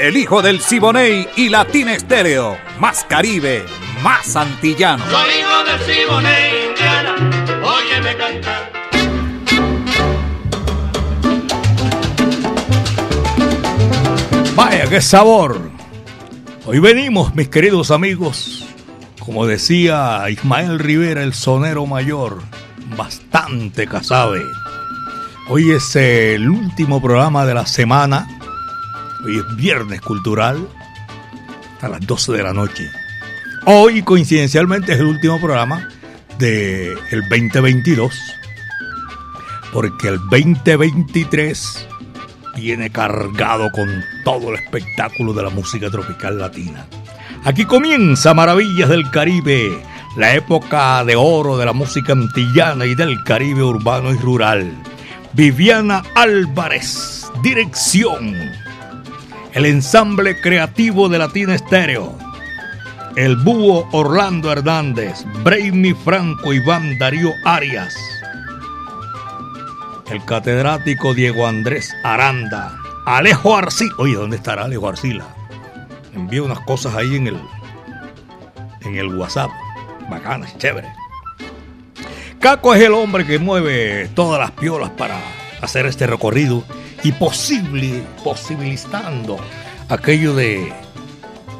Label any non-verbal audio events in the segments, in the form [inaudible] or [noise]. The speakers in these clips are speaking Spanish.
El hijo del Siboney y Latina Estéreo. Más Caribe, más antillano. Soy hijo del Siboney, Indiana. Óyeme cantar. Vaya, qué sabor. Hoy venimos, mis queridos amigos, como decía Ismael Rivera, el sonero mayor, bastante casabe. Hoy es el último programa de la semana. Hoy es viernes cultural a las 12 de la noche. Hoy, coincidencialmente, es el último programa del 2022. Porque el 2023 viene cargado con todo el espectáculo de la música tropical latina. Aquí comienza Maravillas del Caribe, la época de oro de la música antillana y del Caribe urbano y rural. Viviana Álvarez, dirección. El ensamble creativo de Latina Estéreo. El búho Orlando Hernández, Brainy Franco, Iván Darío Arias. El catedrático Diego Andrés Aranda. Alejo Arcila. Oye, ¿dónde estará Alejo Arcila? Envío unas cosas ahí en el, en el WhatsApp. Bacanas, chévere. Caco es el hombre que mueve todas las piolas para hacer este recorrido y posible, posibilitando aquello de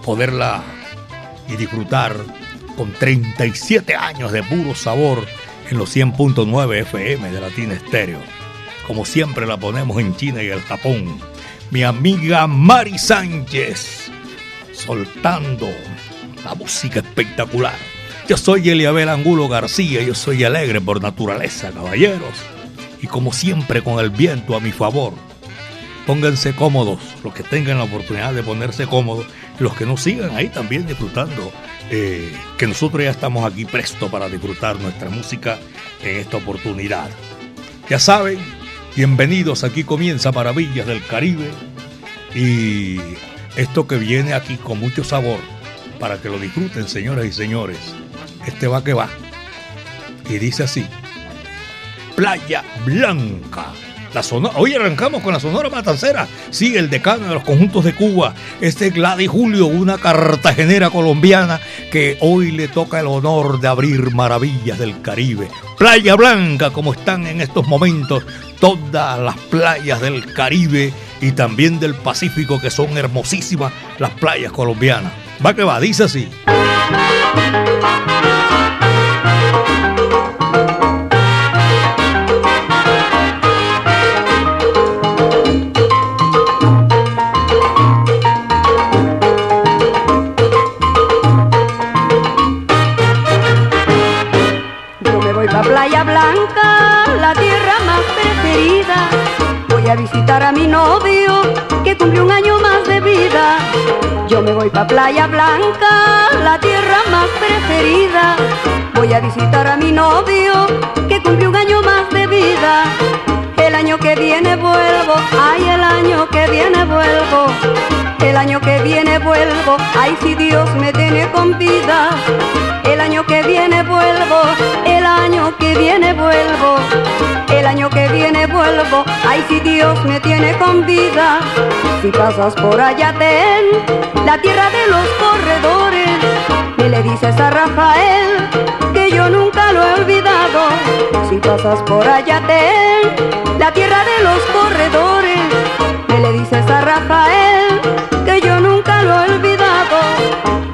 poderla y disfrutar con 37 años de puro sabor en los 100.9 FM de Latina Estéreo. Como siempre la ponemos en China y el Japón. Mi amiga Mari Sánchez, soltando la música espectacular. Yo soy Eliabel Angulo García, yo soy alegre por naturaleza, caballeros. Y como siempre con el viento a mi favor. Pónganse cómodos, los que tengan la oportunidad de ponerse cómodos, los que no sigan ahí también disfrutando, eh, que nosotros ya estamos aquí presto para disfrutar nuestra música en esta oportunidad. Ya saben, bienvenidos, aquí comienza Maravillas del Caribe y esto que viene aquí con mucho sabor para que lo disfruten, señoras y señores. Este va que va. Y dice así: Playa Blanca. La sonora, hoy arrancamos con la Sonora Matancera. Sí, el decano de los conjuntos de Cuba. Este Gladys Julio, una cartagenera colombiana que hoy le toca el honor de abrir maravillas del Caribe. Playa Blanca, como están en estos momentos todas las playas del Caribe y también del Pacífico, que son hermosísimas las playas colombianas. Va que va, dice así. A visitar a mi novio, que cumplió un año más de vida. Yo me voy pa' Playa Blanca, la tierra más preferida. Voy a visitar a mi novio, que cumplió un año más de vida. El año que viene vuelvo, ay, el año año que viene vuelvo, ay, si Dios me tiene con vida. El año que viene vuelvo, el año que viene vuelvo. El año que viene vuelvo, ay, si Dios me tiene con vida. Si pasas por allá, ten la tierra de los corredores. Y le dices a Rafael que yo nunca lo he olvidado. Si pasas por allá, ten la tierra de los corredores. Y le dices a Rafael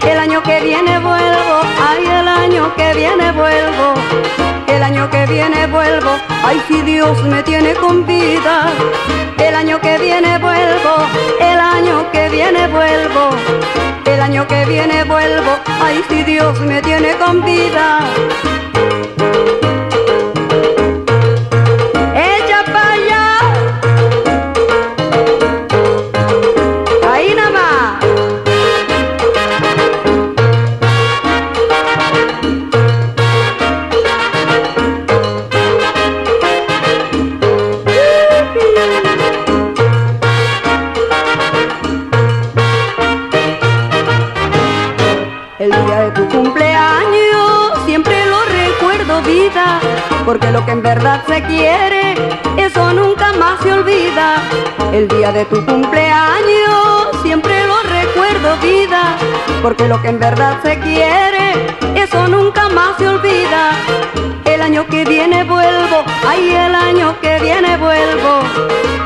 El año que viene vuelvo, ay, el año que viene vuelvo. El año que viene vuelvo, ay, si Dios me tiene con vida. El año que viene vuelvo, el año que viene vuelvo. El año que viene vuelvo, ay, si Dios me tiene con vida. El día de tu cumpleaños siempre lo recuerdo vida, porque lo que en verdad se quiere, eso nunca más se olvida. El año que viene vuelvo, ay el año que viene vuelvo,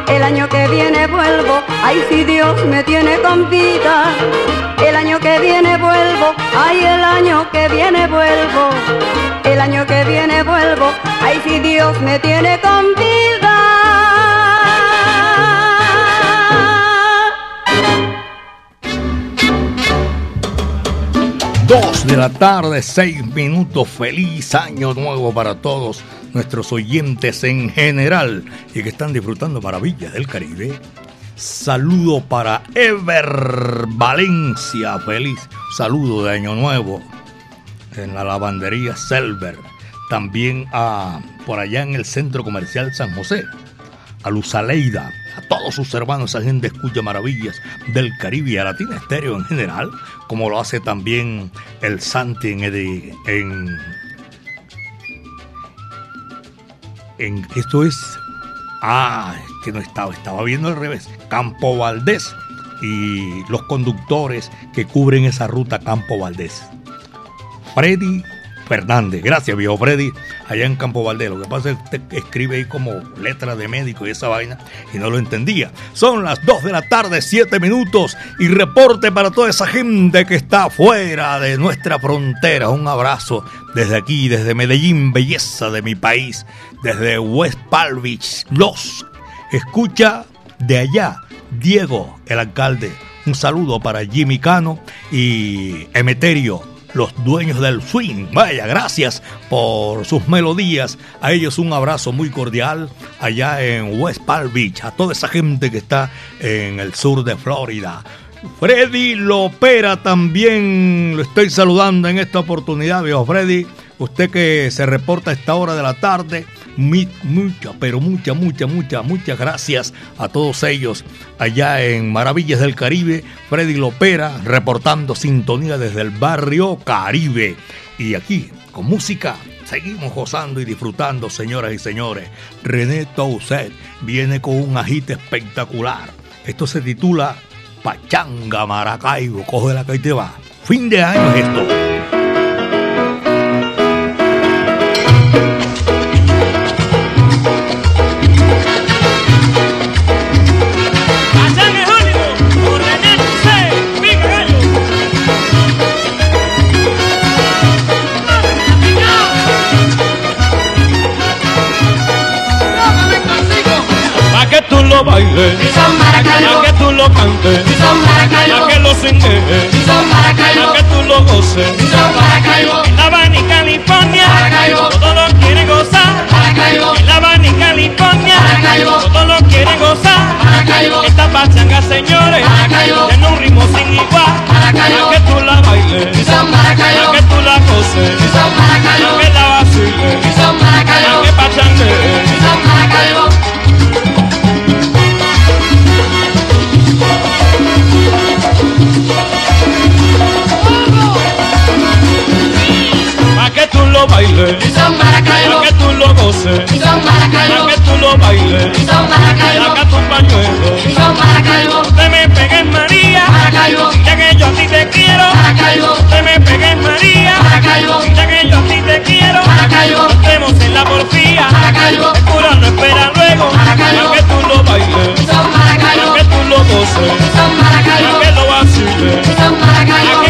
el año que viene vuelvo, ay si Dios me tiene con vida. El año que viene vuelvo, ay el año que viene vuelvo, el año que viene vuelvo, ay si Dios me tiene con vida. Dos de la tarde, seis minutos. Feliz año nuevo para todos nuestros oyentes en general y que están disfrutando maravillas del Caribe. Saludo para Ever Valencia. Feliz saludo de Año Nuevo en la lavandería Selver. También a, por allá en el centro comercial San José. A Luz Aleida, a todos sus hermanos, esa gente escucha maravillas del Caribe y a Latina Estéreo en general, como lo hace también el Santi en, en, en esto es ah que no estaba estaba viendo al revés Campo Valdés y los conductores que cubren esa ruta Campo Valdés. Freddy Fernández. Gracias, viejo Freddy, allá en Campo Valdés. Lo que pasa es que escribe ahí como letra de médico y esa vaina y no lo entendía. Son las 2 de la tarde, 7 minutos y reporte para toda esa gente que está fuera de nuestra frontera. Un abrazo desde aquí, desde Medellín, belleza de mi país, desde West Palm Beach, los escucha de allá. Diego, el alcalde. Un saludo para Jimmy Cano y Emeterio los dueños del swing. Vaya, gracias por sus melodías. A ellos un abrazo muy cordial allá en West Palm Beach, a toda esa gente que está en el sur de Florida. Freddy Lopera también lo estoy saludando en esta oportunidad, viejo Freddy. Usted que se reporta a esta hora de la tarde, muchas, pero muchas, muchas, muchas, muchas gracias a todos ellos allá en Maravillas del Caribe. Freddy Lopera reportando sintonía desde el barrio Caribe. Y aquí, con música, seguimos gozando y disfrutando, señoras y señores. René Toussaint viene con un agite espectacular. Esto se titula Pachanga Maracaibo. Coge la que te va. Fin de año es esto. Son a que lo singues, si son a que tú lo goces, si son Maracaibo, en La Habana y California, Maracaibo, todo lo quiere gozar, Maracaibo, en La Habana y California, Maracaibo, todo lo quiere gozar, Maracaibo, esta pachanga señores, Maracaibo, tiene un ritmo sin igual, Maracaibo, a que tú la bailes, si son Maracaibo, a que tú la goces, lo bailes, Si son Maracaibo, pa' que tú lo goces, si son Maracaibo, pa' que tú lo bailes, Maracaibo, saca tu pañuelo, te me pegues María, ya que yo a ti te quiero, te me pegues María, ya que yo a ti te quiero, Maracaibo, estemos en la porfía, el cura no espera luego, Maracaibo, pa' que tú lo bailes, si son pa' Maracaibo, que tú lo goces, si son Maracaibo, pa' que lo vaciles,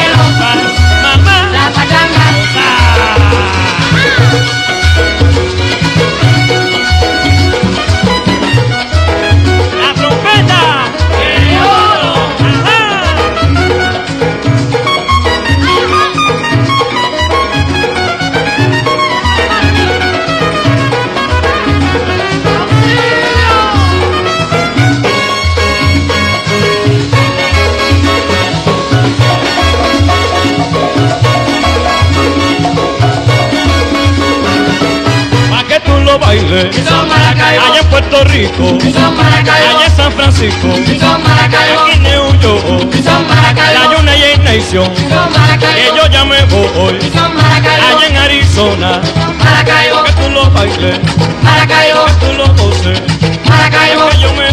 Puerto Rico, son Maracaibo, allá en San Francisco, son Maracaibo, aquí New York, son la United Nation, son que yo ya me voy. son Maracaibo, Allá en Arizona, Maracaibo, que tú lo bailes, Maracaibo, que tú lo goces, Maracaibo, que yo me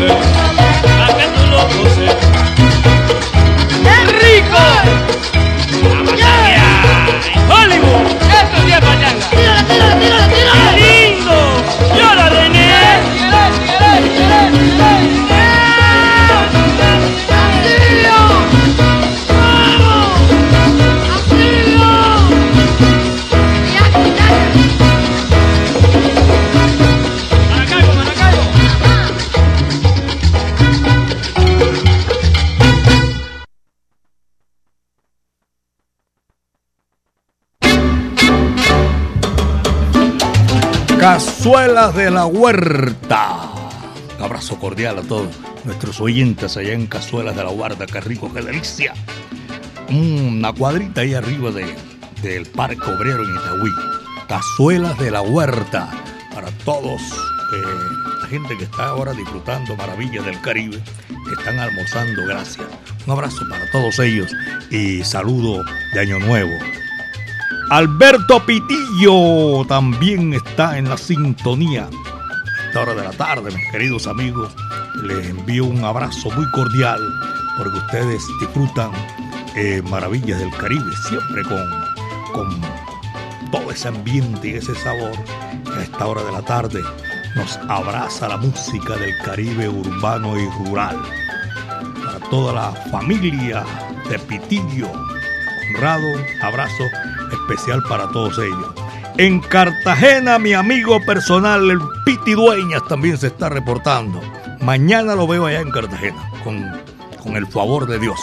that Cazuelas de la Huerta. Un abrazo cordial a todos nuestros oyentes allá en Cazuelas de la Huerta. Qué rico, qué delicia. Una cuadrita ahí arriba de, del Parque Obrero en Itagüí. Cazuelas de la Huerta. Para todos, eh, la gente que está ahora disfrutando maravillas del Caribe, que están almorzando, gracias. Un abrazo para todos ellos y saludo de Año Nuevo. Alberto Pitillo también está en la sintonía. A esta hora de la tarde, mis queridos amigos, les envío un abrazo muy cordial porque ustedes disfrutan eh, maravillas del Caribe, siempre con, con todo ese ambiente y ese sabor a esta hora de la tarde nos abraza la música del Caribe urbano y rural. Para toda la familia de Pitillo, honrado abrazo especial para todos ellos. En Cartagena, mi amigo personal, el Piti Dueñas, también se está reportando. Mañana lo veo allá en Cartagena, con, con el favor de Dios.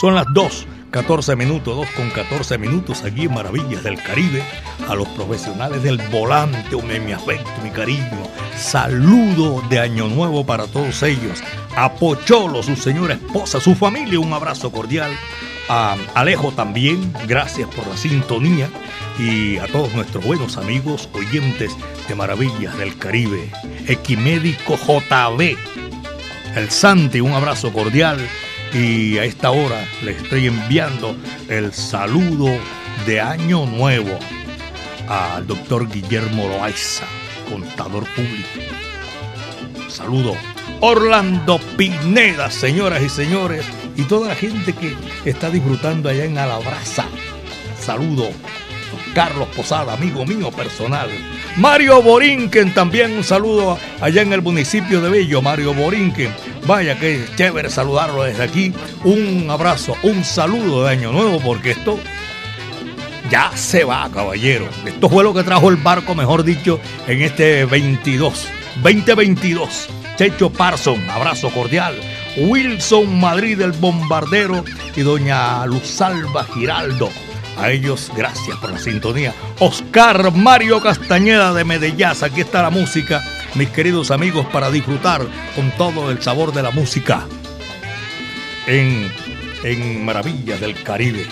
Son las 2, 14 minutos, 2 con 14 minutos aquí en Maravillas del Caribe. A los profesionales del volante, un mi afecto, mi cariño. Saludo de Año Nuevo para todos ellos. A Pocholo, su señora esposa, su familia, un abrazo cordial. A Alejo también, gracias por la sintonía. Y a todos nuestros buenos amigos oyentes de Maravillas del Caribe. Equimédico JB, el Santi, un abrazo cordial. Y a esta hora le estoy enviando el saludo de Año Nuevo al doctor Guillermo Loaiza, contador público. Saludo. Orlando Pineda, señoras y señores, y toda la gente que está disfrutando allá en Alabraza. Saludo. Carlos Posada, amigo mío personal. Mario Borinquen, también un saludo allá en el municipio de Bello, Mario Borinquen. Vaya que chévere saludarlo desde aquí. Un abrazo, un saludo de Año Nuevo, porque esto ya se va, caballero. Esto fue lo que trajo el barco, mejor dicho, en este 22, 2022. Checho Parson, abrazo cordial. Wilson Madrid, el bombardero, y doña Luzalba Giraldo. A ellos, gracias por la sintonía. Oscar Mario Castañeda de Medellín. Aquí está la música, mis queridos amigos, para disfrutar con todo el sabor de la música. En, en Maravillas del Caribe.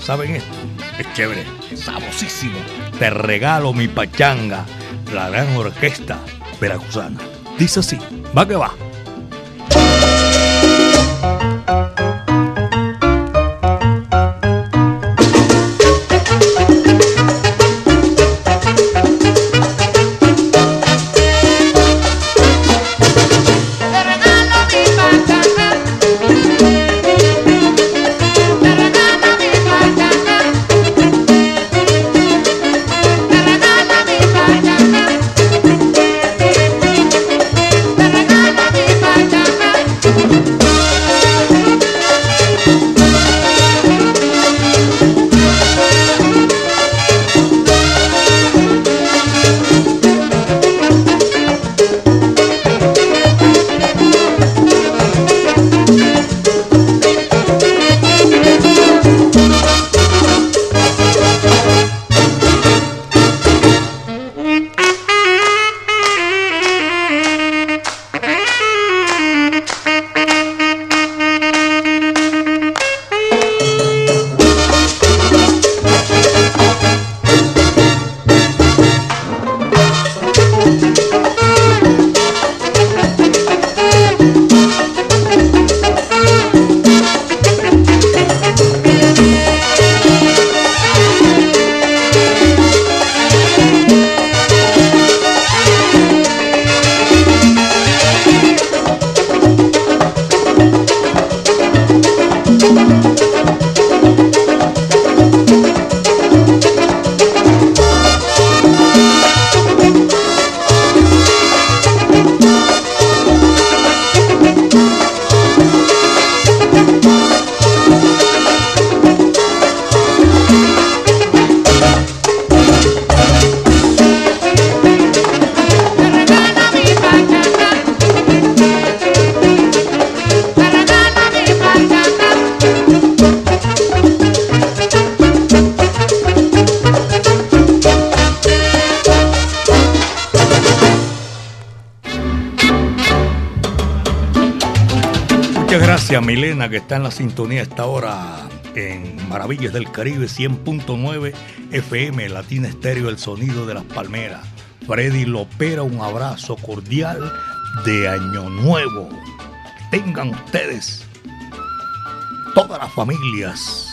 ¿Saben esto? Es chévere, es sabrosísimo. Te regalo mi pachanga, la gran orquesta veracruzana. Dice así, va que va. Milena, que está en la sintonía esta hora en Maravillas del Caribe 100.9 FM, Latina Estéreo, el sonido de las palmeras. Freddy Lopera, un abrazo cordial de Año Nuevo. Tengan ustedes, todas las familias,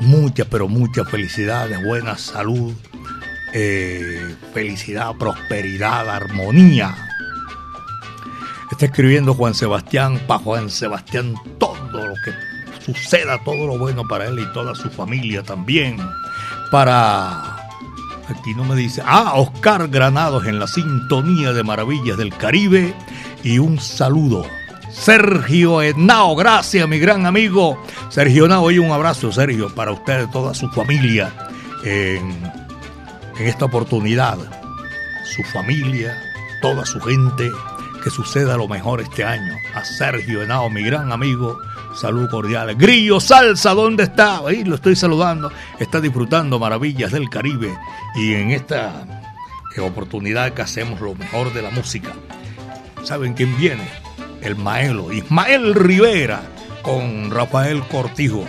muchas, pero muchas felicidades, buena salud, eh, felicidad, prosperidad, armonía. Está escribiendo Juan Sebastián, para Juan Sebastián todo lo que suceda, todo lo bueno para él y toda su familia también. Para, aquí no me dice, ah, Oscar Granados en la sintonía de Maravillas del Caribe y un saludo. Sergio Henao, gracias mi gran amigo. Sergio Henao, y un abrazo Sergio para usted y toda su familia en, en esta oportunidad. Su familia, toda su gente, que suceda lo mejor este año. A Sergio Henao, mi gran amigo, salud cordial. Grillo Salsa, ¿dónde está? Ahí lo estoy saludando. Está disfrutando maravillas del Caribe y en esta oportunidad que hacemos lo mejor de la música. ¿Saben quién viene? El Maelo, Ismael Rivera, con Rafael Cortijo,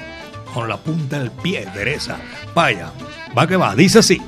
con la punta del pie, Teresa. Vaya, va que va, dice así.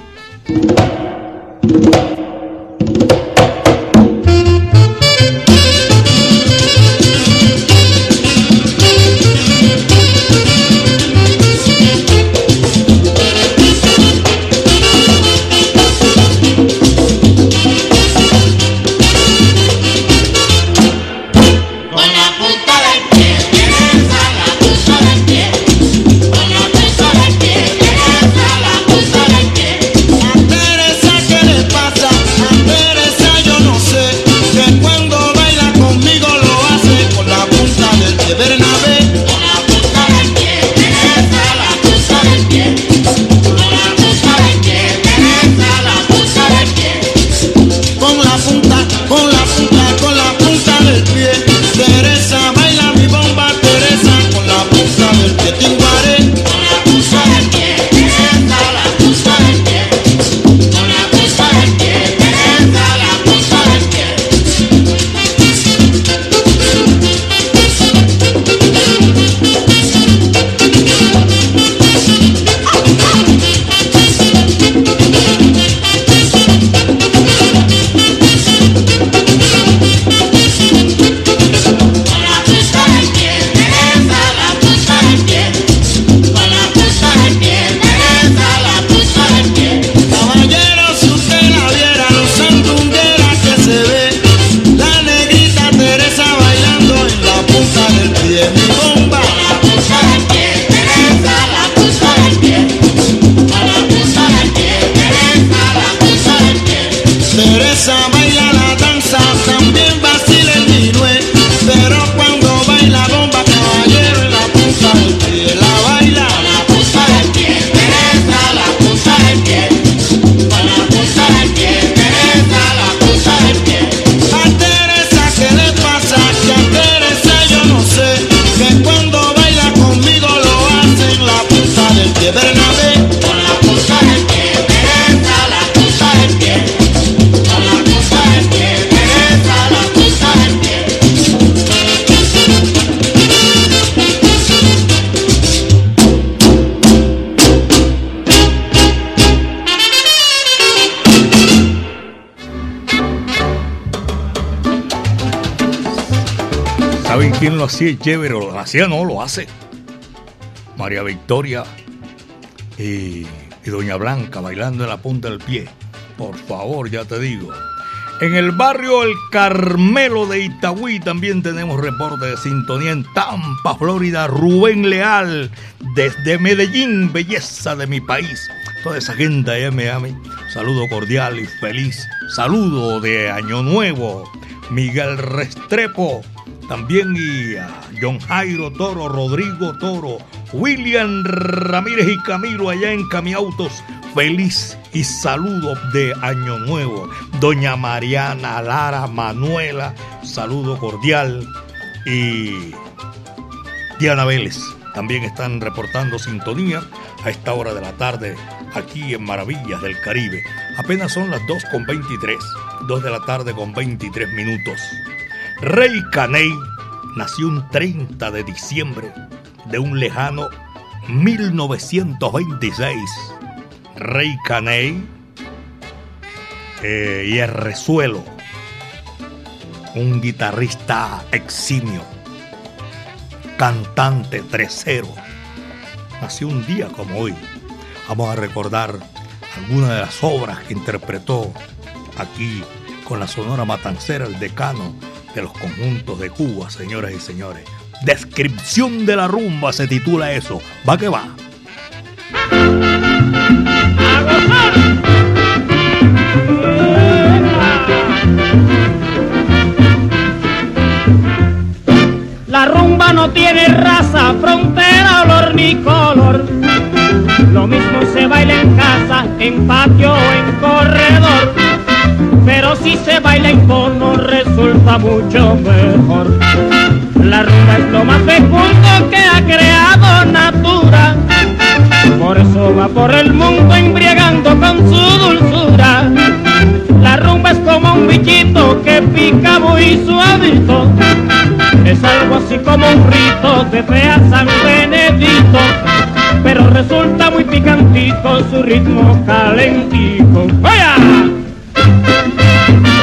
¿Saben quién lo hacía chévere? o Lo hacía, no, lo hace. María Victoria y, y Doña Blanca bailando en la punta del pie. Por favor, ya te digo. En el barrio El Carmelo de Itagüí también tenemos reporte de sintonía en Tampa, Florida. Rubén Leal, desde Medellín, belleza de mi país. Toda esa gente allá en Miami. Saludo cordial y feliz. Saludo de Año Nuevo. Miguel Restrepo, también y a John Jairo Toro, Rodrigo Toro, William Ramírez y Camilo allá en Camiautos. Feliz y saludo de Año Nuevo. Doña Mariana, Lara, Manuela, saludo cordial. Y Diana Vélez también están reportando sintonía a esta hora de la tarde aquí en Maravillas del Caribe. Apenas son las 2 con 23, 2 de la tarde con 23 minutos. Rey Caney, nació un 30 de diciembre de un lejano 1926. Rey Caney eh, y el Resuelo, un guitarrista eximio, cantante tresero. Nació un día como hoy. Vamos a recordar algunas de las obras que interpretó aquí con la Sonora Matancera, el decano de los conjuntos de Cuba, señoras y señores. Descripción de la rumba se titula eso. Va que va. La rumba no tiene raza, frontera, olor ni color. Lo mismo se baila en casa, en patio o en corredor. Pero si se baila en cono resulta mucho mejor. La rumba es lo más fecundo que ha creado Natura. Por eso va por el mundo embriagando con su dulzura. La rumba es como un bichito que pica muy suavito. Es algo así como un rito de fea San Benedito. Pero resulta muy picantito su ritmo calentico. ¡Vaya! Baila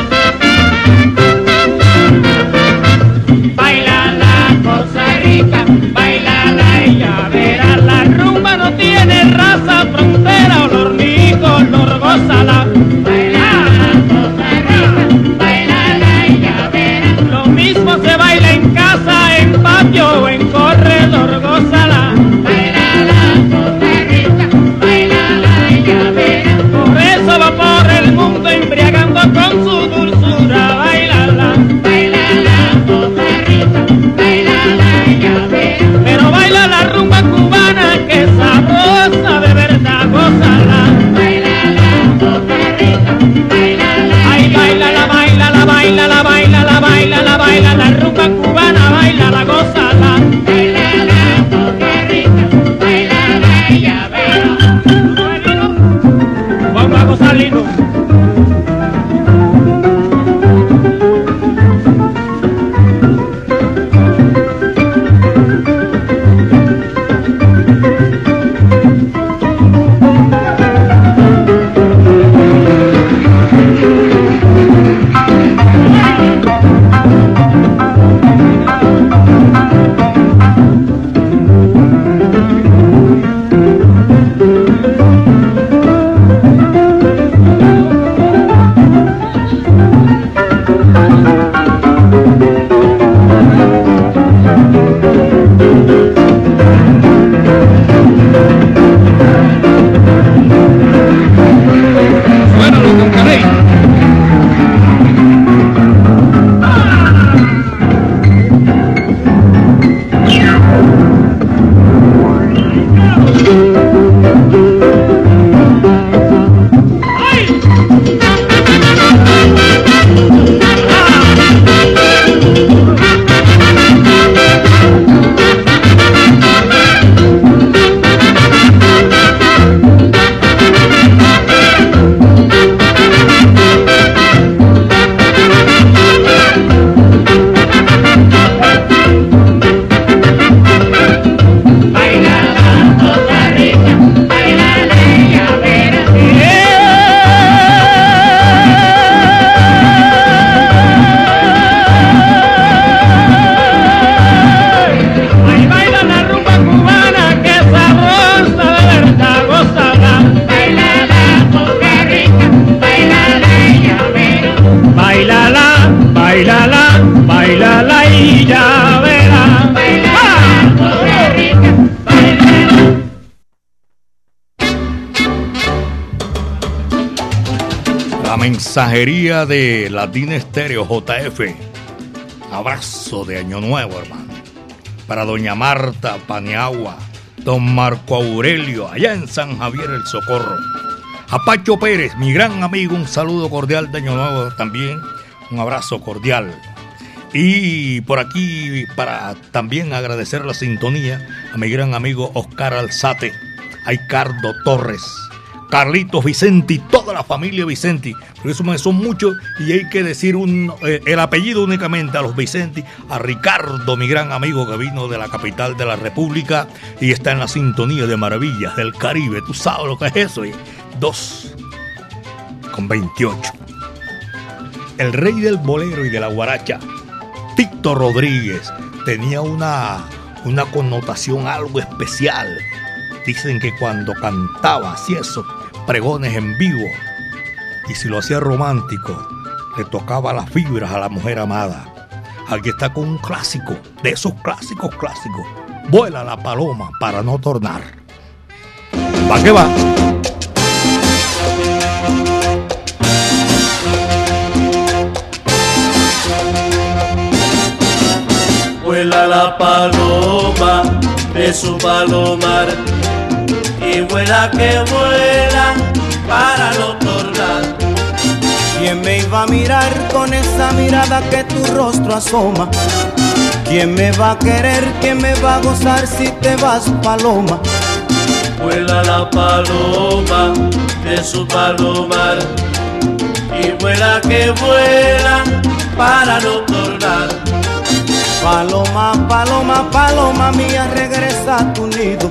mensajería de Latina Estéreo JF. Abrazo de Año Nuevo, hermano. Para doña Marta Paniagua, don Marco Aurelio, allá en San Javier el Socorro. A Pacho Pérez, mi gran amigo, un saludo cordial de Año Nuevo también. Un abrazo cordial. Y por aquí, para también agradecer la sintonía a mi gran amigo Oscar Alzate, a Ricardo Torres, Carlitos Vicenti, toda la familia Vicenti, porque esos son muchos y hay que decir eh, el apellido únicamente a los Vicenti, a Ricardo, mi gran amigo que vino de la capital de la República y está en la sintonía de maravillas del Caribe. Tú sabes lo que es eso. Y dos con 28. El rey del bolero y de la guaracha, Tito Rodríguez, tenía una, una connotación algo especial. Dicen que cuando cantaba así esos pregones en vivo y si lo hacía romántico, le tocaba las fibras a la mujer amada. Aquí está con un clásico, de esos clásicos clásicos. Vuela la paloma para no tornar. ¿Va que va? Vuela la paloma de su palomar y vuela que vuela para no tornar. ¿Quién me iba a mirar con esa mirada que tu rostro asoma? ¿Quién me va a querer? ¿Quién me va a gozar si te vas, paloma? Vuela la paloma de su palomar y vuela que vuela para no tornar. Paloma, paloma, paloma mía, regresa a tu nido.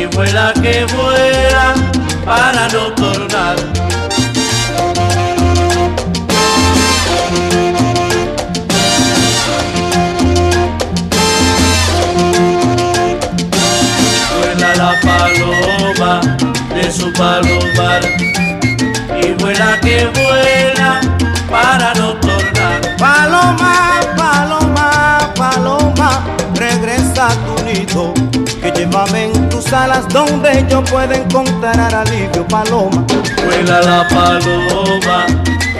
y vuela que vuela para no tornar. Vuela la paloma de su palomar y vuela que vuela para no tornar. Paloma, paloma, paloma, regresa a tu nido. Que llévame en tus alas donde yo pueda encontrar alivio, paloma. Vuela la paloma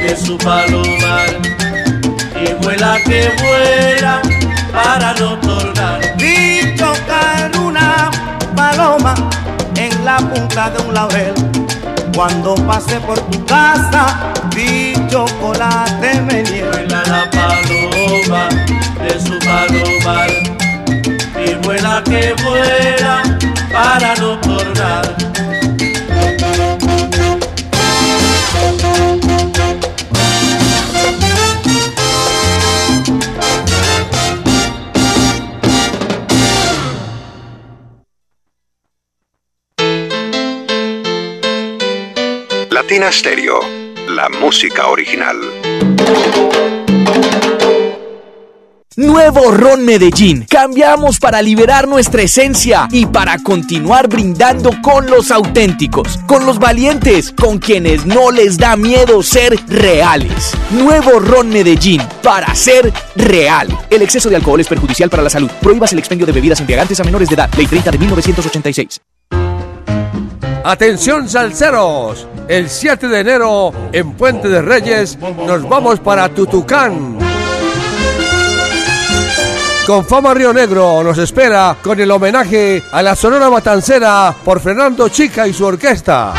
de su palomar y vuela que vuela para no tornar. Vi chocar una paloma en la punta de un laurel. Cuando pasé por tu casa, vi chocolate me Vuela la paloma de su palomar y vuela que vuela para no tornar. Latina Stereo, la música original. Nuevo Ron Medellín. Cambiamos para liberar nuestra esencia y para continuar brindando con los auténticos, con los valientes, con quienes no les da miedo ser reales. Nuevo Ron Medellín para ser real. El exceso de alcohol es perjudicial para la salud. Prohíbas el expendio de bebidas embriagantes a menores de edad. Ley 30 de 1986. Atención salseros, el 7 de enero en Puente de Reyes nos vamos para Tutucán. Con Fama Río Negro nos espera con el homenaje a la Sonora Matancera por Fernando Chica y su orquesta.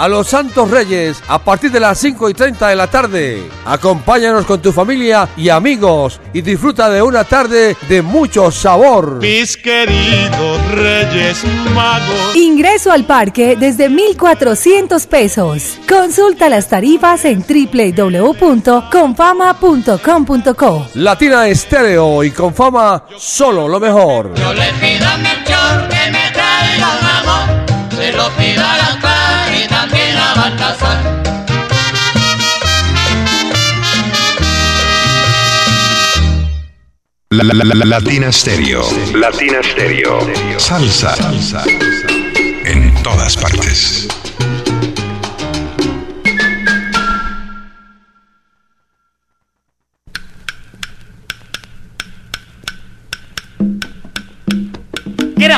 A los Santos Reyes a partir de las 5 y 30 de la tarde. Acompáñanos con tu familia y amigos y disfruta de una tarde de mucho sabor. Mis queridos Reyes Magos. Ingreso al parque desde 1,400 pesos. Consulta las tarifas en www.confama.com.co. Latina Estéreo y con fama solo lo mejor. Yo le pido a Melchor que me traiga un amor, se lo pido a la Baltasar. La, la, la, la- Latina Stereo. Latina Stereo. Salsa. Salsa. En todas partes.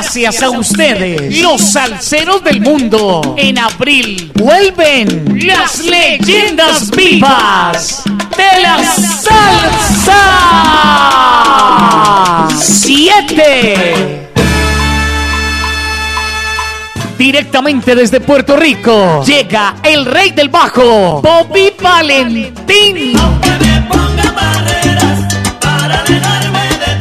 Gracias a ustedes, los salseros del mundo. En abril vuelven las leyendas vivas de la salsa. Siete. Directamente desde Puerto Rico llega el rey del bajo, Bobby Valentín.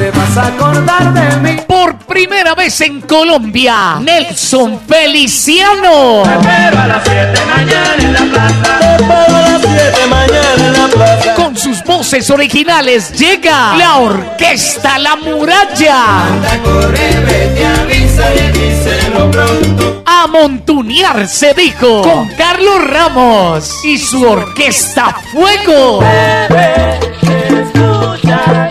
Te vas a acordar de mí. Por primera vez en Colombia, Nelson Feliciano. Te espero a las 7 mañana en la plaza. Te espero a las 7 mañana en la plaza. Con sus voces originales llega la Orquesta La Muralla. Corre, vete, avisa y díselo pronto. A montunear se dijo con Carlos Ramos y su Orquesta Fuego. Escucha,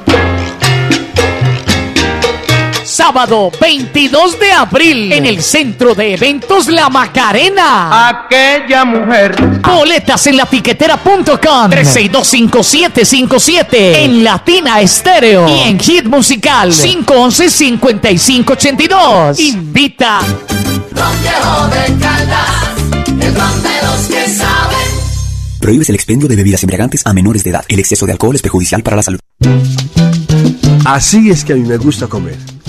Sábado 22 de abril en el Centro de Eventos La Macarena. Aquella mujer. Boletas en latiquetera.com 3625757 en Latina Estéreo y en Hit Musical 511-5582. Invita. Prohíbes el expendio de bebidas embriagantes a menores de edad. El exceso de alcohol es perjudicial para la salud. Así es que a mí me gusta comer.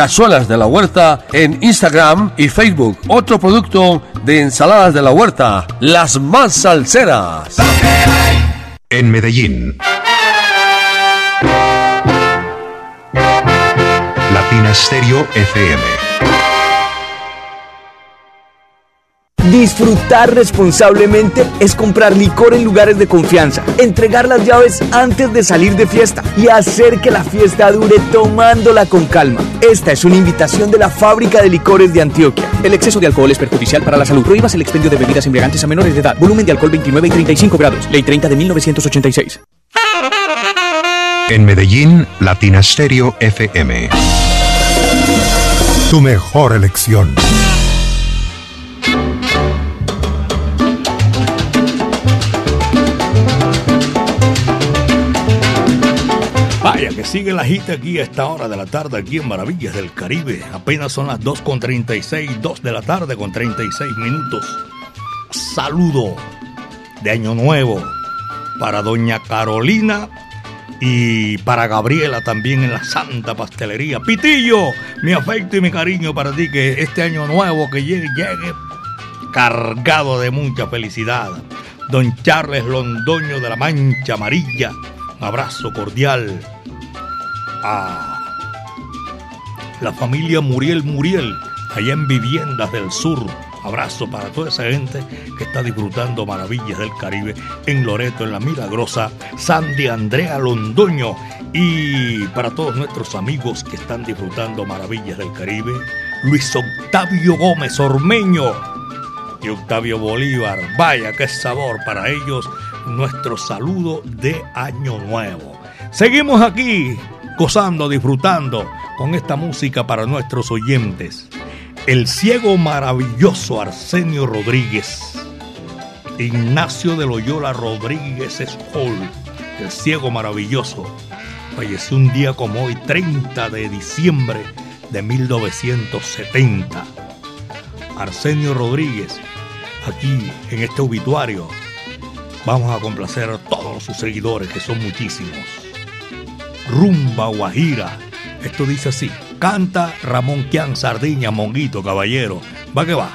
Cazuelas de la Huerta en Instagram y Facebook. Otro producto de ensaladas de la huerta, las más salseras. En Medellín. Latina Stereo FM. Disfrutar responsablemente es comprar licor en lugares de confianza, entregar las llaves antes de salir de fiesta y hacer que la fiesta dure tomándola con calma. Esta es una invitación de la Fábrica de Licores de Antioquia. El exceso de alcohol es perjudicial para la salud. Prohíbas el expendio de bebidas embriagantes a menores de edad. Volumen de alcohol 29 y 35 grados. Ley 30 de 1986. En Medellín, Latina Stereo FM. Tu mejor elección. Sigue la gita aquí a esta hora de la tarde, aquí en Maravillas del Caribe. Apenas son las 2 con 36, 2 de la tarde con 36 minutos. Saludo de Año Nuevo para Doña Carolina y para Gabriela también en la Santa Pastelería. Pitillo, mi afecto y mi cariño para ti, que este Año Nuevo que llegue, llegue cargado de mucha felicidad. Don Charles Londoño de la Mancha Amarilla, un abrazo cordial a la familia Muriel Muriel, allá en Viviendas del Sur. Abrazo para toda esa gente que está disfrutando maravillas del Caribe en Loreto, en La Milagrosa, Sandy Andrea Londoño y para todos nuestros amigos que están disfrutando maravillas del Caribe, Luis Octavio Gómez Ormeño y Octavio Bolívar. Vaya, qué sabor para ellos nuestro saludo de Año Nuevo. Seguimos aquí gozando, disfrutando con esta música para nuestros oyentes. El ciego maravilloso Arsenio Rodríguez. Ignacio de Loyola Rodríguez Escol, el ciego maravilloso, falleció un día como hoy, 30 de diciembre de 1970. Arsenio Rodríguez, aquí en este obituario, Vamos a complacer a todos sus seguidores, que son muchísimos. Rumba Guajira. Esto dice así. Canta Ramón Quian Sardiña, Monguito, caballero. Va que va.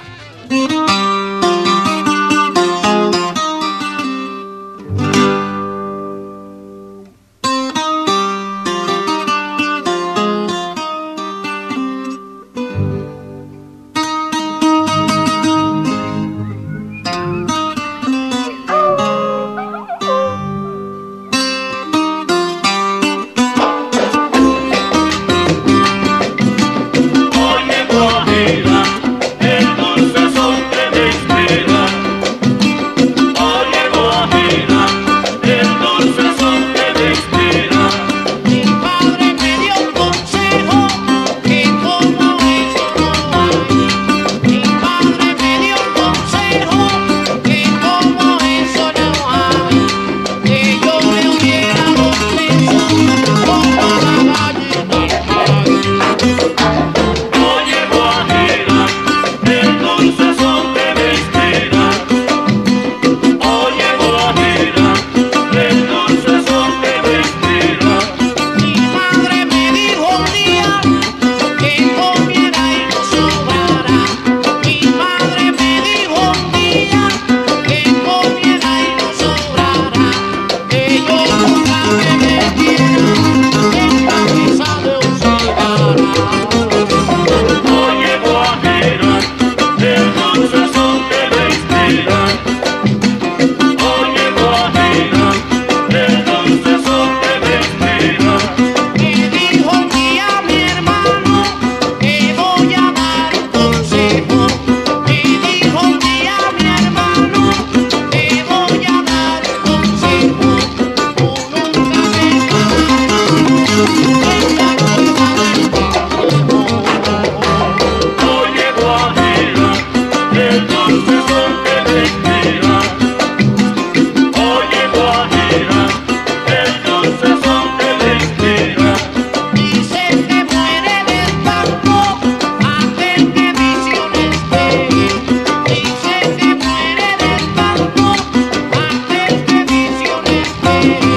Visiones ve.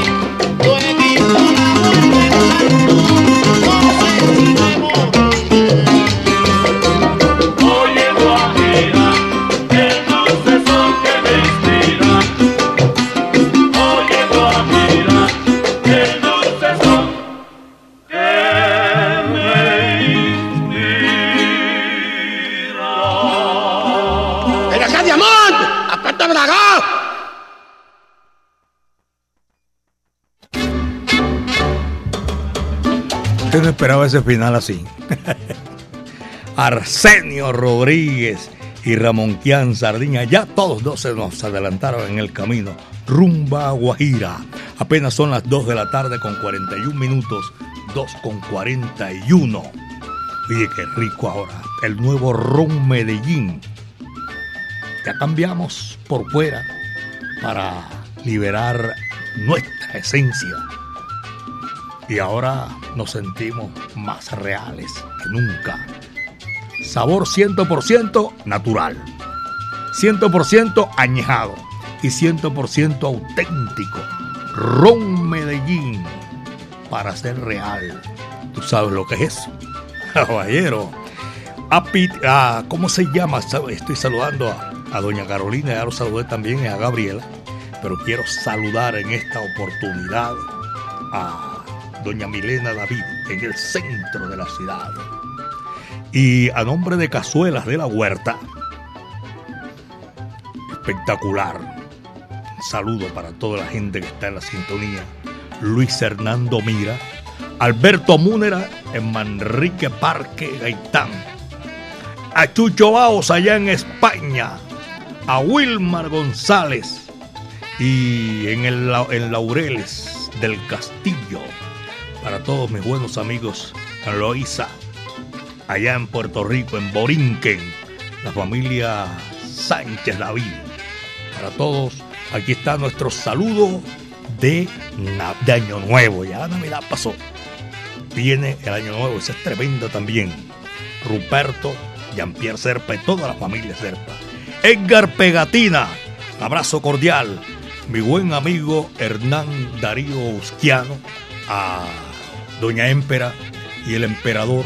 Ese final así. [laughs] Arsenio Rodríguez y Ramón Quian Sardiña, ya todos dos se nos adelantaron en el camino. Rumba Guajira. Apenas son las 2 de la tarde con 41 minutos. 2 con 41. Oye, qué rico ahora. El nuevo Ron Medellín. Ya cambiamos por fuera para liberar nuestra esencia. Y ahora nos sentimos más reales que nunca. Sabor 100% natural, 100% añejado y 100% auténtico. Ron Medellín para ser real. ¿Tú sabes lo que es eso? [laughs] Caballero. Api- ah, ¿Cómo se llama? Estoy saludando a, a doña Carolina, ya lo saludé también a Gabriela, pero quiero saludar en esta oportunidad a doña Milena David en el centro de la ciudad. Y a nombre de Cazuelas de la Huerta, espectacular. Un saludo para toda la gente que está en la sintonía. Luis Hernando Mira, Alberto Múnera en Manrique Parque Gaitán, a Chucho Baos allá en España, a Wilmar González y en, el, en Laureles del Castillo, para todos mis buenos amigos en Loíza, allá en Puerto Rico, en Borinquen, la familia Sánchez David. Para todos, aquí está nuestro saludo de, de Año Nuevo. Ya Navidad pasó. Viene el Año Nuevo, ese es tremendo también. Ruperto, Jean-Pierre Serpa y toda la familia Serpa. Edgar Pegatina, abrazo cordial. mi buen amigo Hernán Darío Usquiano, a Doña Émpera y el emperador.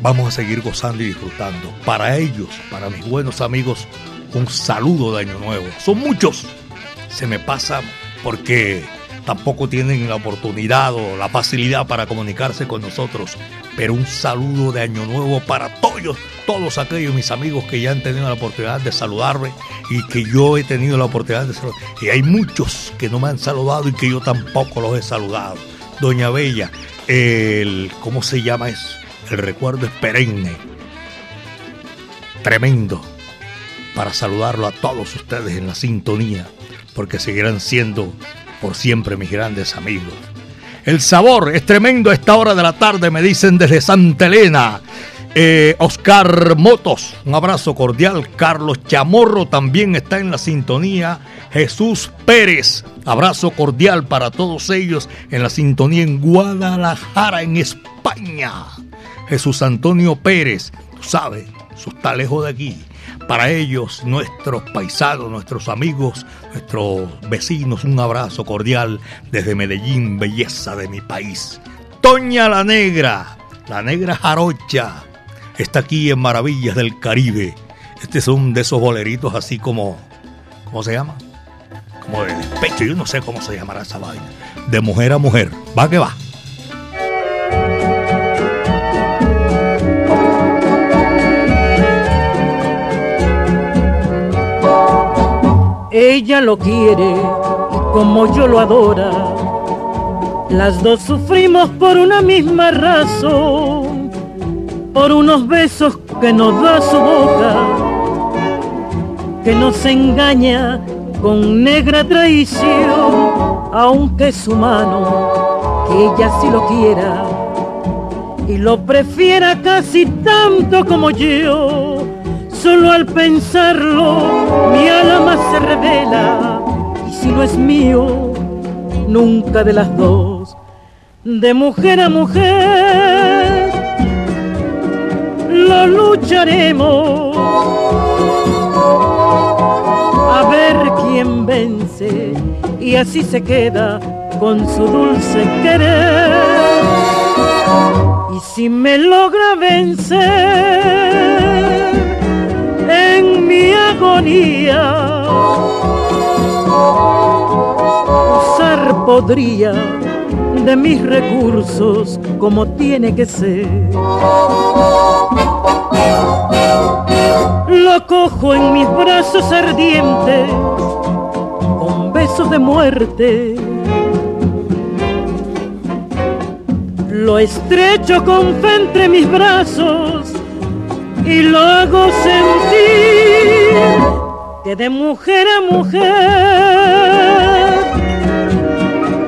Vamos a seguir gozando y disfrutando. Para ellos, para mis buenos amigos, un saludo de Año Nuevo. Son muchos. Se me pasa porque tampoco tienen la oportunidad o la facilidad para comunicarse con nosotros. Pero un saludo de Año Nuevo para todos, todos aquellos mis amigos que ya han tenido la oportunidad de saludarme y que yo he tenido la oportunidad de saludar. Y hay muchos que no me han saludado y que yo tampoco los he saludado. Doña Bella, el, ¿cómo se llama eso? El recuerdo es perenne. Tremendo. Para saludarlo a todos ustedes en la sintonía, porque seguirán siendo por siempre mis grandes amigos. El sabor es tremendo a esta hora de la tarde, me dicen desde Santa Elena. Eh, Oscar Motos, un abrazo cordial. Carlos Chamorro también está en la sintonía. Jesús Pérez, abrazo cordial para todos ellos en la sintonía en Guadalajara, en España. Jesús Antonio Pérez, tú sabes, está lejos de aquí. Para ellos, nuestros paisanos, nuestros amigos, nuestros vecinos, un abrazo cordial desde Medellín, belleza de mi país. Toña la Negra, la Negra Jarocha, está aquí en Maravillas del Caribe. Este es un de esos boleritos así como, ¿cómo se llama? Como de despecho, yo no sé cómo se llamará esa vaina. De mujer a mujer, va que va. Ella lo quiere como yo lo adora. Las dos sufrimos por una misma razón, por unos besos que nos da su boca, que nos engaña con negra traición, aunque es humano, que ella sí lo quiera y lo prefiera casi tanto como yo. Solo al pensarlo mi alma se revela. Y si no es mío, nunca de las dos, de mujer a mujer, lo lucharemos. A ver quién vence. Y así se queda con su dulce querer. Y si me logra vencer, en mi agonía. Usar podría de mis recursos como tiene que ser. Lo cojo en mis brazos ardientes con besos de muerte. Lo estrecho con fe entre mis brazos y lo hago sentir que de mujer a mujer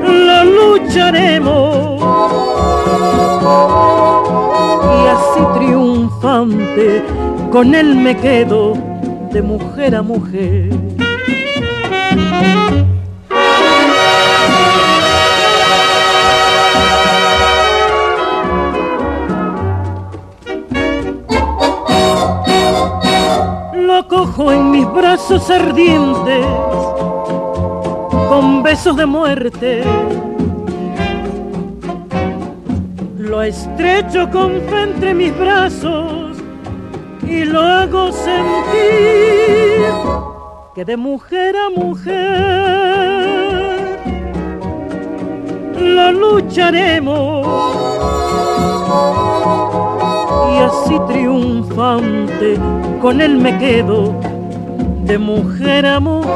lo lucharemos y así triunfante con él me quedo de mujer a mujer. Brazos ardientes con besos de muerte. Lo estrecho con fe entre mis brazos y lo hago sentir que de mujer a mujer lo lucharemos y así triunfante con él me quedo de mujer a mujer.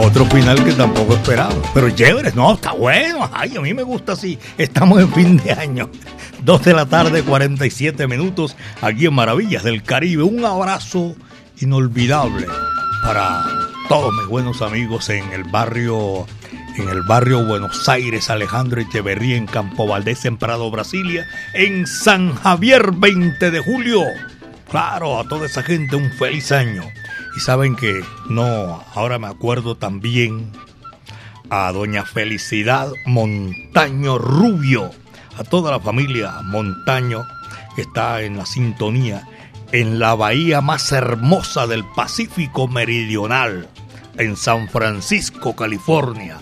Otro final que tampoco esperaba. Pero chévere, no, está bueno. Ay, a mí me gusta así. Estamos en fin de año. [laughs] Dos de la tarde, 47 minutos, aquí en Maravillas del Caribe. Un abrazo inolvidable para todos mis buenos amigos en el barrio, en el barrio Buenos Aires, Alejandro Echeverría, en Campo Valdés, en Prado, Brasilia, en San Javier, 20 de julio. Claro, a toda esa gente un feliz año. Y saben que no, ahora me acuerdo también a doña Felicidad Montaño Rubio, a toda la familia Montaño que está en la sintonía en la bahía más hermosa del Pacífico Meridional, en San Francisco, California.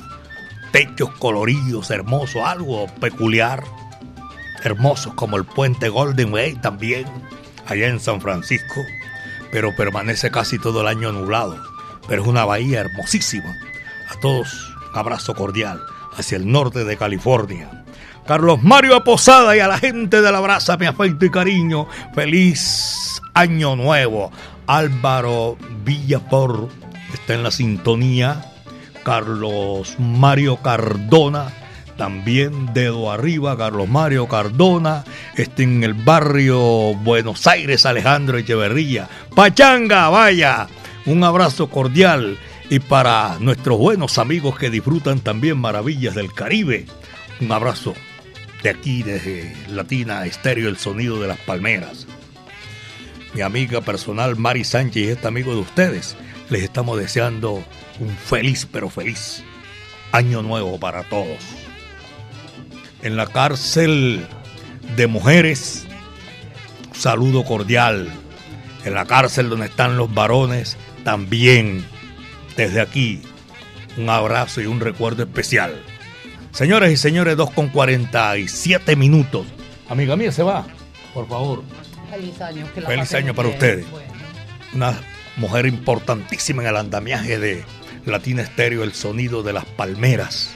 Techos coloridos, hermosos, algo peculiar, hermosos como el puente Golden Way también, allá en San Francisco, pero permanece casi todo el año nublado. Pero es una bahía hermosísima. A todos, un abrazo cordial hacia el norte de California. Carlos Mario Posada y a la gente de la brasa, mi afecto y cariño. Feliz año nuevo. Álvaro Villapor está en la sintonía. Carlos Mario Cardona, también dedo arriba, Carlos Mario Cardona, está en el barrio Buenos Aires, Alejandro Echeverría. Pachanga, vaya, un abrazo cordial y para nuestros buenos amigos que disfrutan también maravillas del Caribe, un abrazo de aquí, desde Latina Estéreo, el sonido de las palmeras. Mi amiga personal Mari Sánchez y este amigo de ustedes, les estamos deseando un feliz, pero feliz año nuevo para todos. En la cárcel de mujeres, saludo cordial. En la cárcel donde están los varones, también desde aquí un abrazo y un recuerdo especial. Señores y señores, 2 con 47 minutos. Amiga mía, se va, por favor. Feliz año. Que la Feliz año para bien. ustedes. Una mujer importantísima en el andamiaje de Latina Estéreo, el sonido de las palmeras,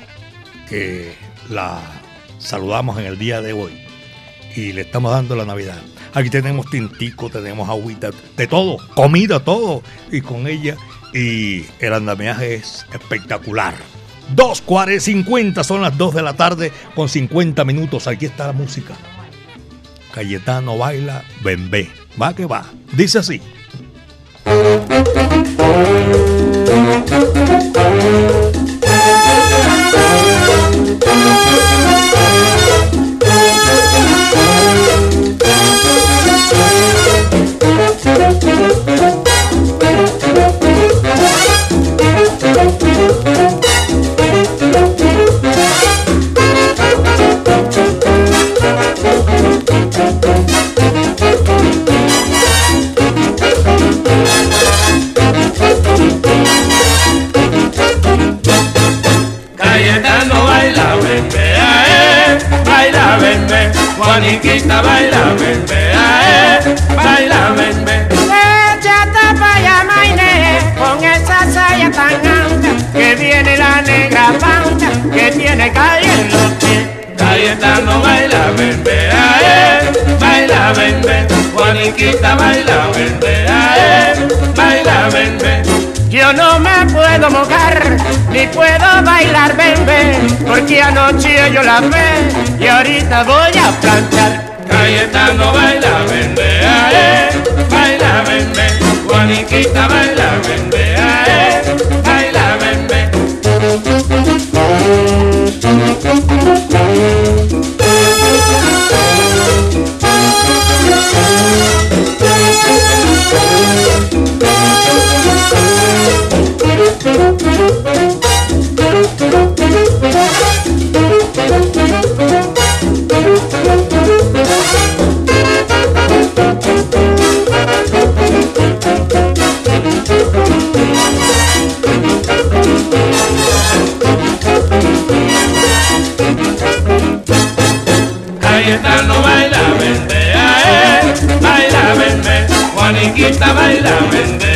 que la saludamos en el día de hoy y le estamos dando la Navidad. Aquí tenemos tintico, tenemos agüita, de todo, comida, todo, y con ella, y el andamiaje es espectacular. 2.50 son las 2 de la tarde con 50 minutos. Aquí está la música. Cayetano baila, bembé. Va que va. Dice así. Cayetano bembe. Juaniquita baila, bembe, ae, baila, bembe. Échate pa' allá, Maine, con esa saya tan ancha, que viene la negra pancha, que tiene calle en los pies. Cayetano baila, bembe, ae, baila, bembe. Juaniquita baila, ae, ni puedo bailar bembe, porque anoche yo la ve y ahorita voy a planchar. Cayetano baila, bembe, ae, baila, bembe. Juaniquita baila, bembe, Juaniquita baila,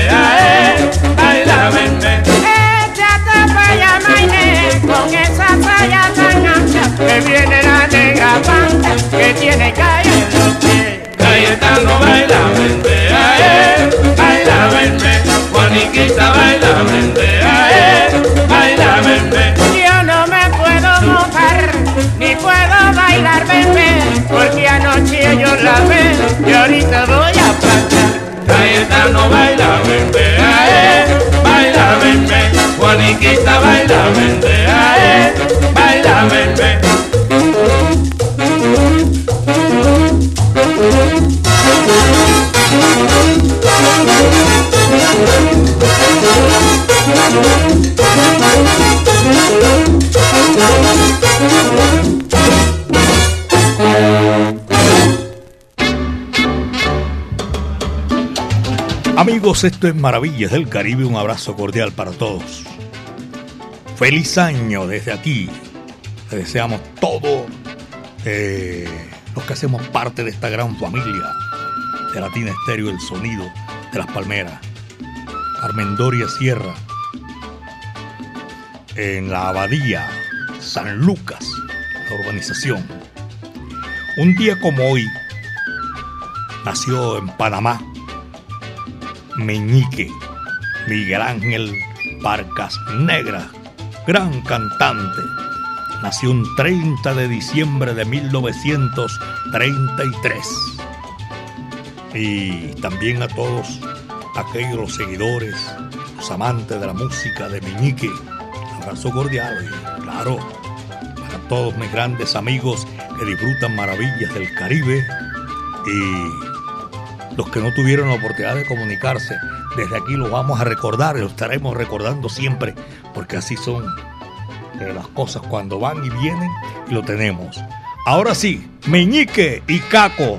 no baila, vente, ae, baila, vente, boniquita, baila, vente, ae, baila, vente. Esto es Maravillas del Caribe. Un abrazo cordial para todos. Feliz año desde aquí. Le deseamos todo eh, los que hacemos parte de esta gran familia de Latina Estéreo, el sonido de las palmeras. Carmen Doria Sierra, en la Abadía, San Lucas, la urbanización. Un día como hoy, nació en Panamá Meñique, Miguel Ángel Parcas Negra, gran cantante. Nació un 30 de diciembre de 1933. Y también a todos aquellos seguidores, los amantes de la música de Meñique. Abrazo cordial y claro, para todos mis grandes amigos que disfrutan maravillas del Caribe y los que no tuvieron la oportunidad de comunicarse, desde aquí lo vamos a recordar y lo estaremos recordando siempre, porque así son eh, las cosas cuando van y vienen y lo tenemos. Ahora sí, Meñique y Caco.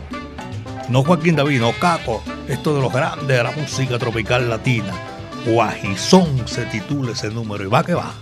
No Joaquín David, no Caco. Esto de los grandes de la música tropical latina. Guajizón se titula ese número y va que va.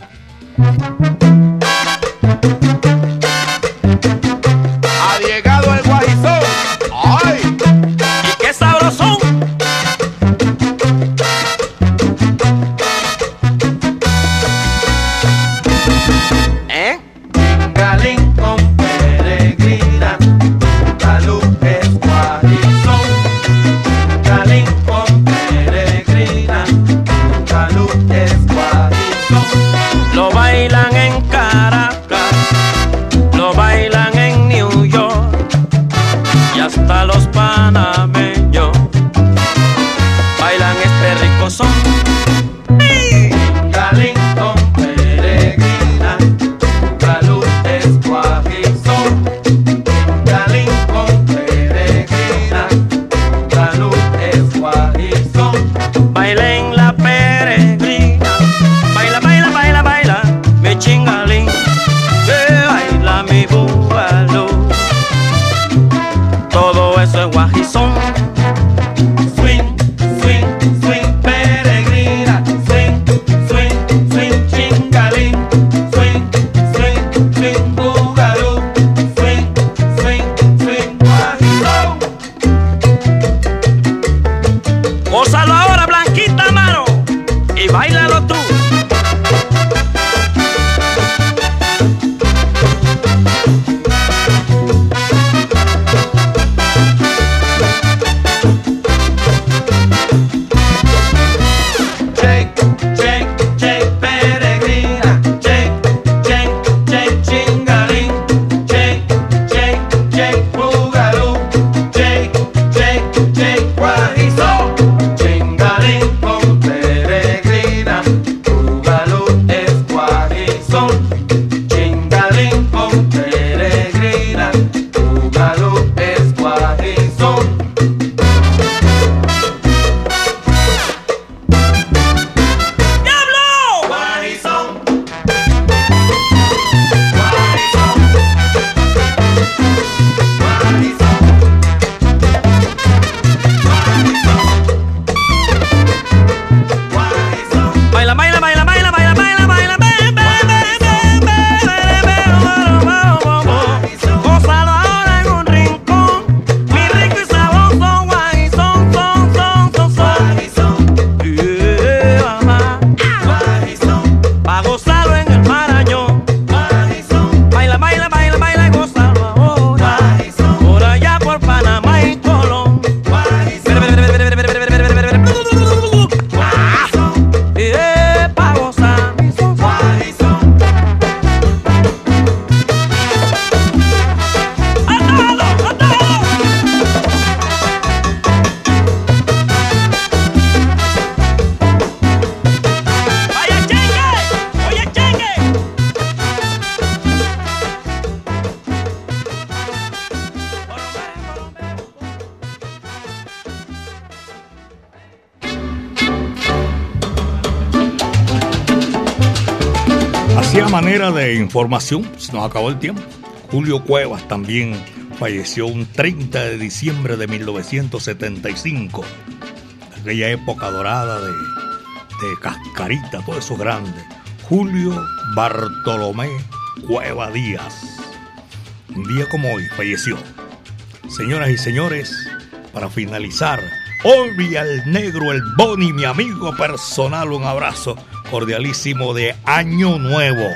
Información, se nos acabó el tiempo. Julio Cuevas también falleció un 30 de diciembre de 1975. aquella época dorada de, de Cascarita, todo eso grande. Julio Bartolomé Cueva Díaz. Un día como hoy falleció. Señoras y señores, para finalizar, hoy al negro el Boni, mi amigo personal, un abrazo cordialísimo de Año Nuevo.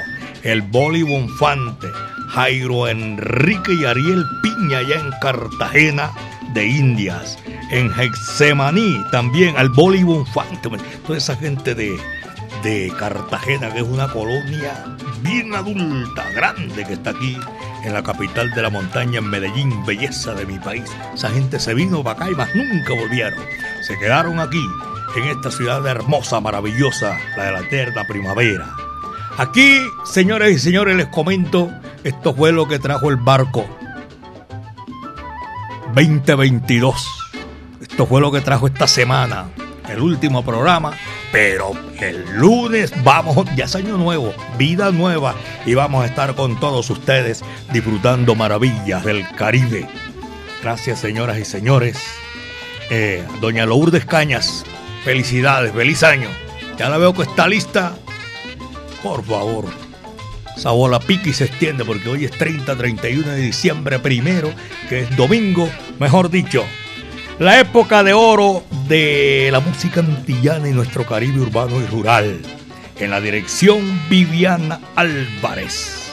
El Boli Bonfante, Jairo Enrique y Ariel Piña allá en Cartagena de Indias. En Hexemaní también al Boli Bonfante. Toda esa gente de, de Cartagena, que es una colonia bien adulta, grande que está aquí en la capital de la montaña, en Medellín, belleza de mi país. Esa gente se vino para acá y más nunca volvieron. Se quedaron aquí, en esta ciudad hermosa, maravillosa, la de la eterna primavera. Aquí, señores y señores, les comento, esto fue lo que trajo el barco 2022. Esto fue lo que trajo esta semana, el último programa, pero el lunes vamos, ya es año nuevo, vida nueva, y vamos a estar con todos ustedes disfrutando maravillas del Caribe. Gracias, señoras y señores. Eh, doña Lourdes Cañas, felicidades, feliz año. Ya la veo que está lista. Por favor, esa bola pica y se extiende porque hoy es 30, 31 de diciembre primero, que es domingo, mejor dicho. La época de oro de la música antillana y nuestro Caribe urbano y rural. En la dirección Viviana Álvarez.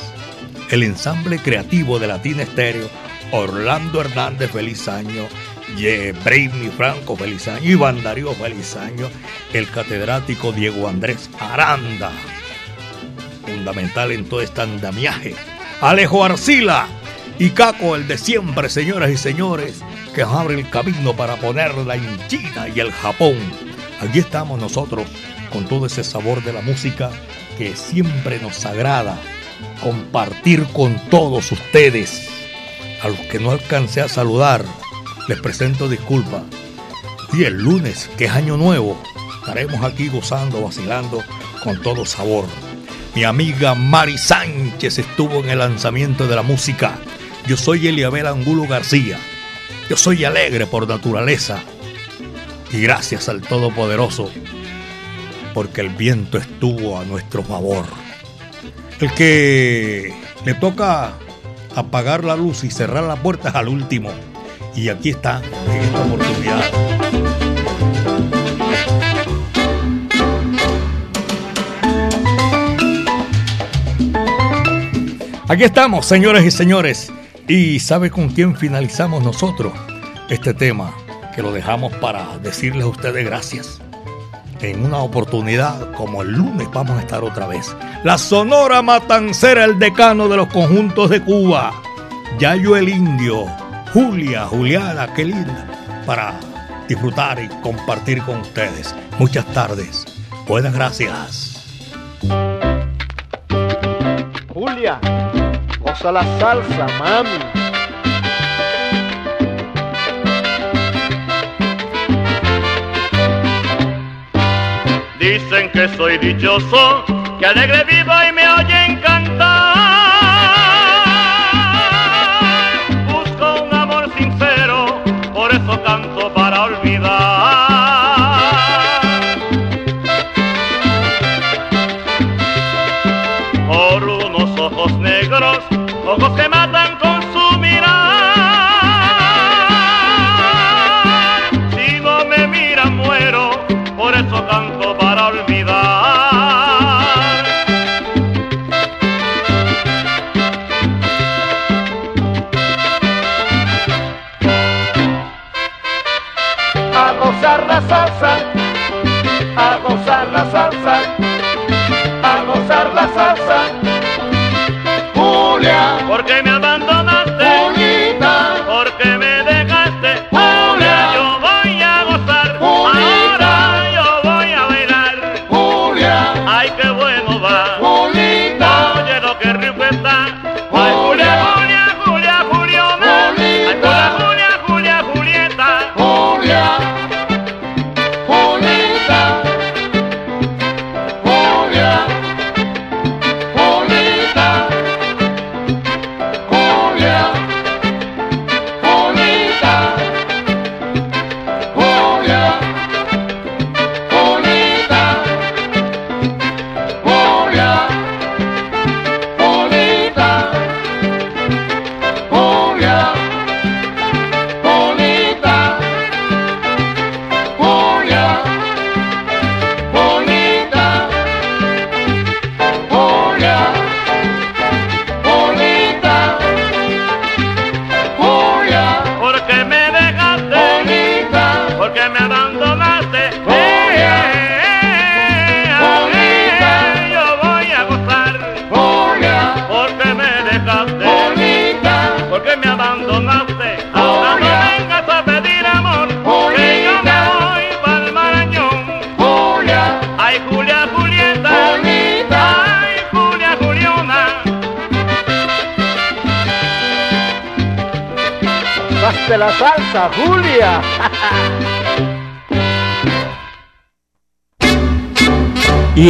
El ensamble creativo de Latina Estéreo, Orlando Hernández, feliz año. Brainy Franco, feliz año. Iván Darío, feliz año. El catedrático Diego Andrés Aranda, fundamental en todo este andamiaje. Alejo Arcila y Caco, el de siempre, señoras y señores, que abre el camino para ponerla en China y el Japón. Allí estamos nosotros con todo ese sabor de la música que siempre nos agrada compartir con todos ustedes. A los que no alcancé a saludar, les presento disculpas. Y el lunes, que es año nuevo, estaremos aquí gozando, vacilando con todo sabor. Mi amiga Mari Sánchez estuvo en el lanzamiento de la música. Yo soy Eliabel Angulo García. Yo soy alegre por naturaleza. Y gracias al Todopoderoso, porque el viento estuvo a nuestro favor. El que le toca apagar la luz y cerrar las puertas al último. Y aquí está, en esta oportunidad. Aquí estamos, señores y señores. ¿Y sabe con quién finalizamos nosotros este tema? Que lo dejamos para decirles a ustedes gracias. En una oportunidad como el lunes vamos a estar otra vez. La Sonora Matancera, el decano de los conjuntos de Cuba. Yayo el Indio. Julia, Juliana, qué linda. Para disfrutar y compartir con ustedes. Muchas tardes. Buenas gracias. Julia, goza la salsa, mami. Dicen que soy dichoso, que alegre vivo y me oyen